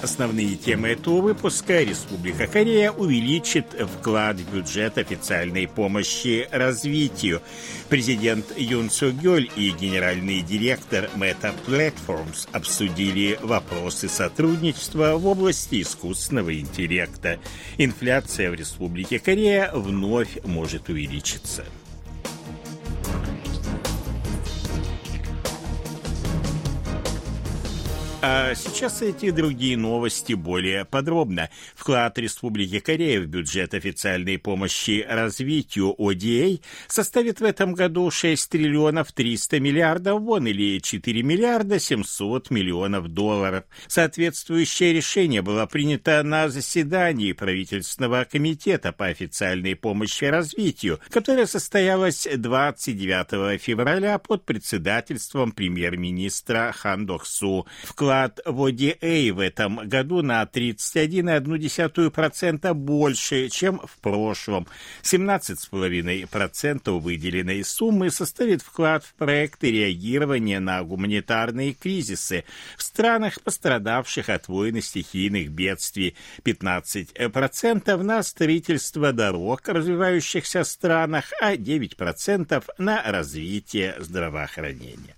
Основные темы этого выпуска Республика Корея увеличит вклад в бюджет официальной помощи развитию. Президент Юн Су Гёль и генеральный директор Meta Platforms обсудили вопросы сотрудничества в области искусственного интеллекта. Инфляция в Республике Корея вновь может увеличиться. А сейчас эти другие новости более подробно. Вклад Республики Корея в бюджет официальной помощи развитию ODA составит в этом году 6 триллионов 300 миллиардов вон или 4 миллиарда 700 миллионов долларов. Соответствующее решение было принято на заседании правительственного комитета по официальной помощи развитию, которое состоялось 29 февраля под председательством премьер-министра Хан Дохсу. Вклад вклад в ODA в этом году на 31,1% больше, чем в прошлом. 17,5% выделенной суммы составит вклад в проекты реагирования на гуманитарные кризисы в странах, пострадавших от войн и стихийных бедствий, 15% на строительство дорог в развивающихся странах, а 9% на развитие здравоохранения.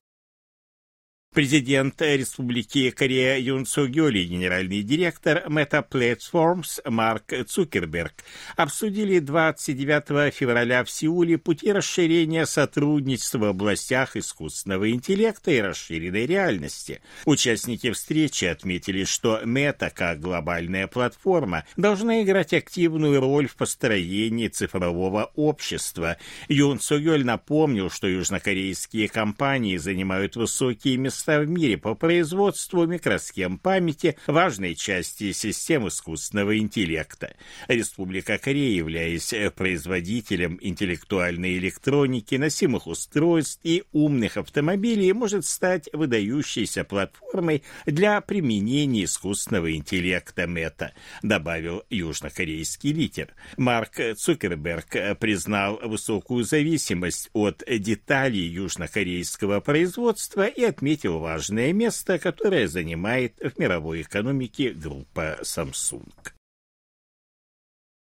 Президент Республики Корея Юн Су Гёль и генеральный директор Meta Platforms Марк Цукерберг обсудили 29 февраля в Сеуле пути расширения сотрудничества в областях искусственного интеллекта и расширенной реальности. Участники встречи отметили, что Meta, как глобальная платформа, должна играть активную роль в построении цифрового общества. Юн Су Гёль напомнил, что южнокорейские компании занимают высокие места места в мире по производству микросхем памяти, важной части систем искусственного интеллекта. Республика Корея, являясь производителем интеллектуальной электроники, носимых устройств и умных автомобилей, может стать выдающейся платформой для применения искусственного интеллекта МЕТА, добавил южнокорейский лидер. Марк Цукерберг признал высокую зависимость от деталей южнокорейского производства и отметил отметил важное место, которое занимает в мировой экономике группа Samsung.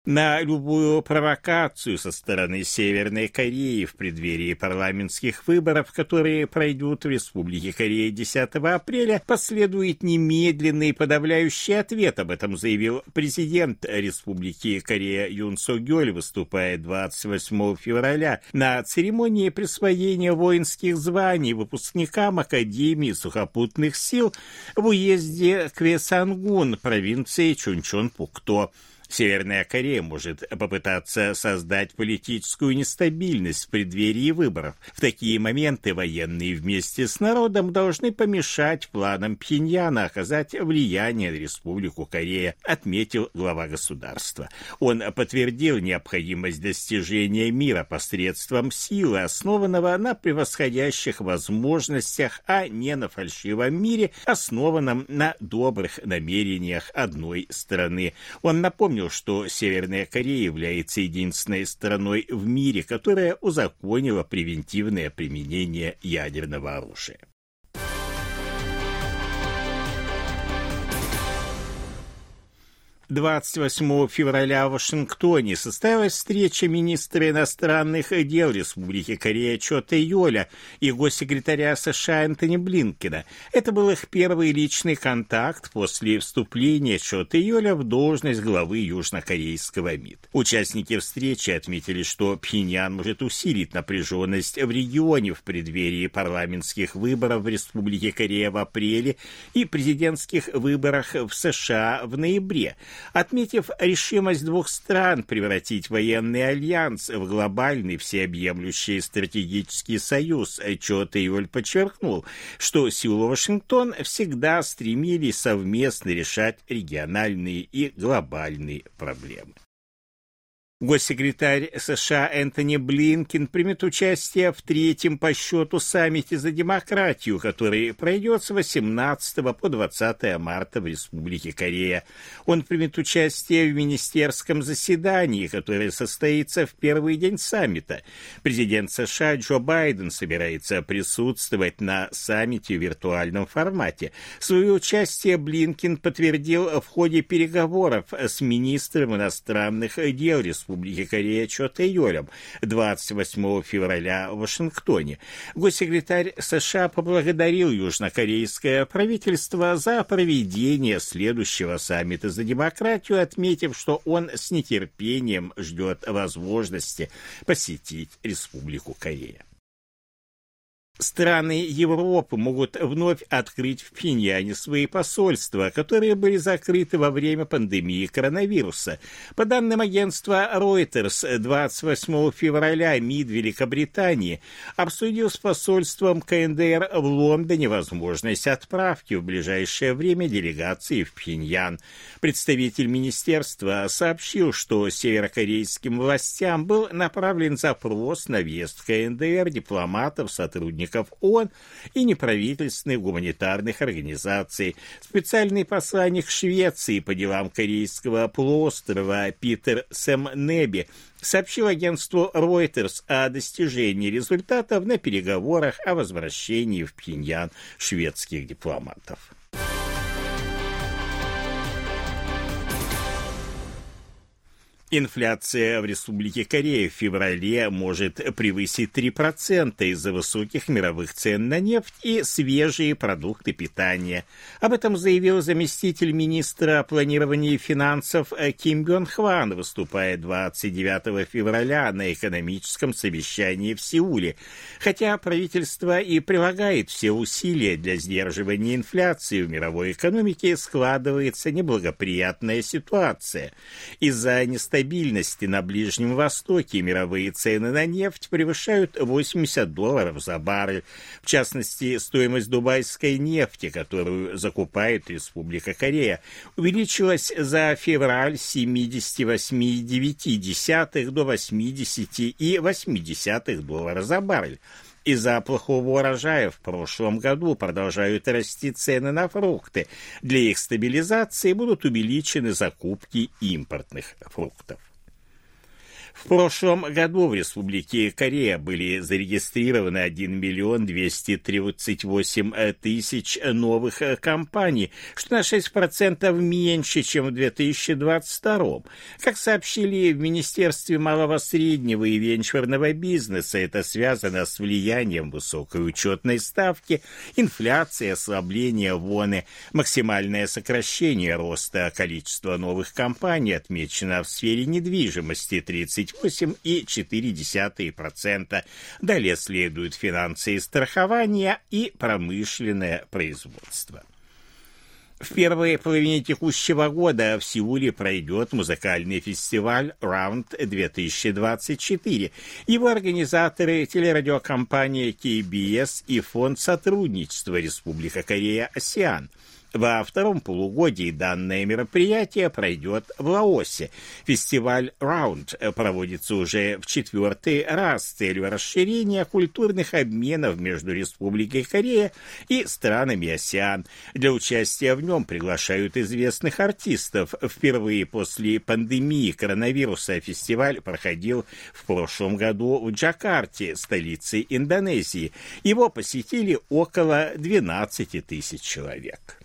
На любую провокацию со стороны Северной Кореи в преддверии парламентских выборов, которые пройдут в Республике Корея 10 апреля, последует немедленный подавляющий ответ. Об этом заявил президент Республики Корея Юн Со Гёль, выступая 28 февраля на церемонии присвоения воинских званий выпускникам Академии сухопутных сил в уезде Квесангун, провинции Чунчон-Пукто. Северная Корея может попытаться создать политическую нестабильность в преддверии выборов. В такие моменты военные вместе с народом должны помешать планам Пхеньяна оказать влияние на Республику Корея, отметил глава государства. Он подтвердил необходимость достижения мира посредством силы, основанного на превосходящих возможностях, а не на фальшивом мире, основанном на добрых намерениях одной страны. Он напомнил, напомнил, что Северная Корея является единственной страной в мире, которая узаконила превентивное применение ядерного оружия. 28 февраля в Вашингтоне состоялась встреча министра иностранных дел Республики Корея Чота Йоля и госсекретаря США Энтони Блинкина. Это был их первый личный контакт после вступления Чота Йоля в должность главы южнокорейского МИД. Участники встречи отметили, что Пхеньян может усилить напряженность в регионе в преддверии парламентских выборов в Республике Корея в апреле и президентских выборах в США в ноябре – отметив решимость двух стран превратить военный альянс в глобальный всеобъемлющий стратегический союз. Чот Иоль подчеркнул, что Сеул и Вашингтон всегда стремились совместно решать региональные и глобальные проблемы. Госсекретарь США Энтони Блинкин примет участие в третьем по счету саммите за демократию, который пройдет с 18 по 20 марта в Республике Корея. Он примет участие в министерском заседании, которое состоится в первый день саммита. Президент США Джо Байден собирается присутствовать на саммите в виртуальном формате. Свое участие Блинкин подтвердил в ходе переговоров с министром иностранных дел Республики Республики Корея Чо Тэйолем 28 февраля в Вашингтоне. Госсекретарь США поблагодарил южнокорейское правительство за проведение следующего саммита за демократию, отметив, что он с нетерпением ждет возможности посетить Республику Корея. Страны Европы могут вновь открыть в Пхеньяне свои посольства, которые были закрыты во время пандемии коронавируса. По данным агентства Reuters, 28 февраля МИД Великобритании обсудил с посольством КНДР в Лондоне возможность отправки в ближайшее время делегации в Пхеньян. Представитель министерства сообщил, что северокорейским властям был направлен запрос на въезд КНДР дипломатов, сотрудников сотрудников ООН и неправительственных гуманитарных организаций. Специальный посланник Швеции по делам Корейского полуострова Питер Сэмнеби сообщил агентству Reuters о достижении результатов на переговорах о возвращении в Пхеньян шведских дипломатов. Инфляция в Республике Корея в феврале может превысить 3% из-за высоких мировых цен на нефть и свежие продукты питания. Об этом заявил заместитель министра планирования и финансов Ким Гон Хван, выступая 29 февраля на экономическом совещании в Сеуле. Хотя правительство и прилагает все усилия для сдерживания инфляции в мировой экономике, складывается неблагоприятная ситуация. Из-за нестабильности стабильности на Ближнем Востоке мировые цены на нефть превышают 80 долларов за баррель. В частности, стоимость дубайской нефти, которую закупает Республика Корея, увеличилась за февраль с 78,9 до 80,8 доллара за баррель. Из-за плохого урожая в прошлом году продолжают расти цены на фрукты. Для их стабилизации будут увеличены закупки импортных фруктов. В прошлом году в Республике Корея были зарегистрированы 1 миллион 238 тысяч новых компаний, что на 6% меньше, чем в 2022. Как сообщили в Министерстве малого, среднего и венчурного бизнеса, это связано с влиянием высокой учетной ставки, инфляции, ослабления воны, максимальное сокращение роста количества новых компаний отмечено в сфере недвижимости 30 28,4%. Далее следуют финансы и страхование и промышленное производство. В первой половине текущего года в Сеуле пройдет музыкальный фестиваль Round 2024. Его организаторы – телерадиокомпания KBS и Фонд сотрудничества Республика Корея «Осиан». Во втором полугодии данное мероприятие пройдет в Лаосе. Фестиваль Round проводится уже в четвертый раз с целью расширения культурных обменов между Республикой Корея и странами АСИАН. Для участия в нем приглашают известных артистов. Впервые после пандемии коронавируса фестиваль проходил в прошлом году в Джакарте, столице Индонезии. Его посетили около 12 тысяч человек.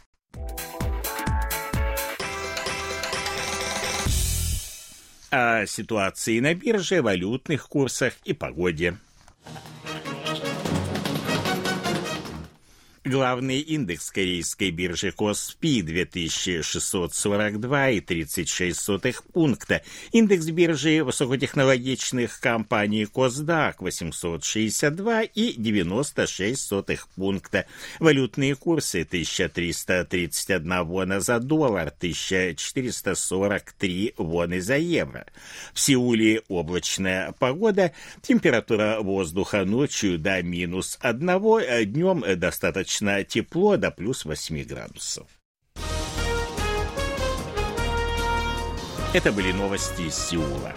О ситуации на бирже, валютных курсах и погоде. Главный индекс корейской биржи Коспи 2642,36 пункта. Индекс биржи высокотехнологичных компаний Косдак 862,96 пункта. Валютные курсы 1331 вона за доллар, 1443 воны за евро. В Сеуле облачная погода, температура воздуха ночью до минус 1, днем достаточно достаточно тепло до плюс 8 градусов. Это были новости из Сеула.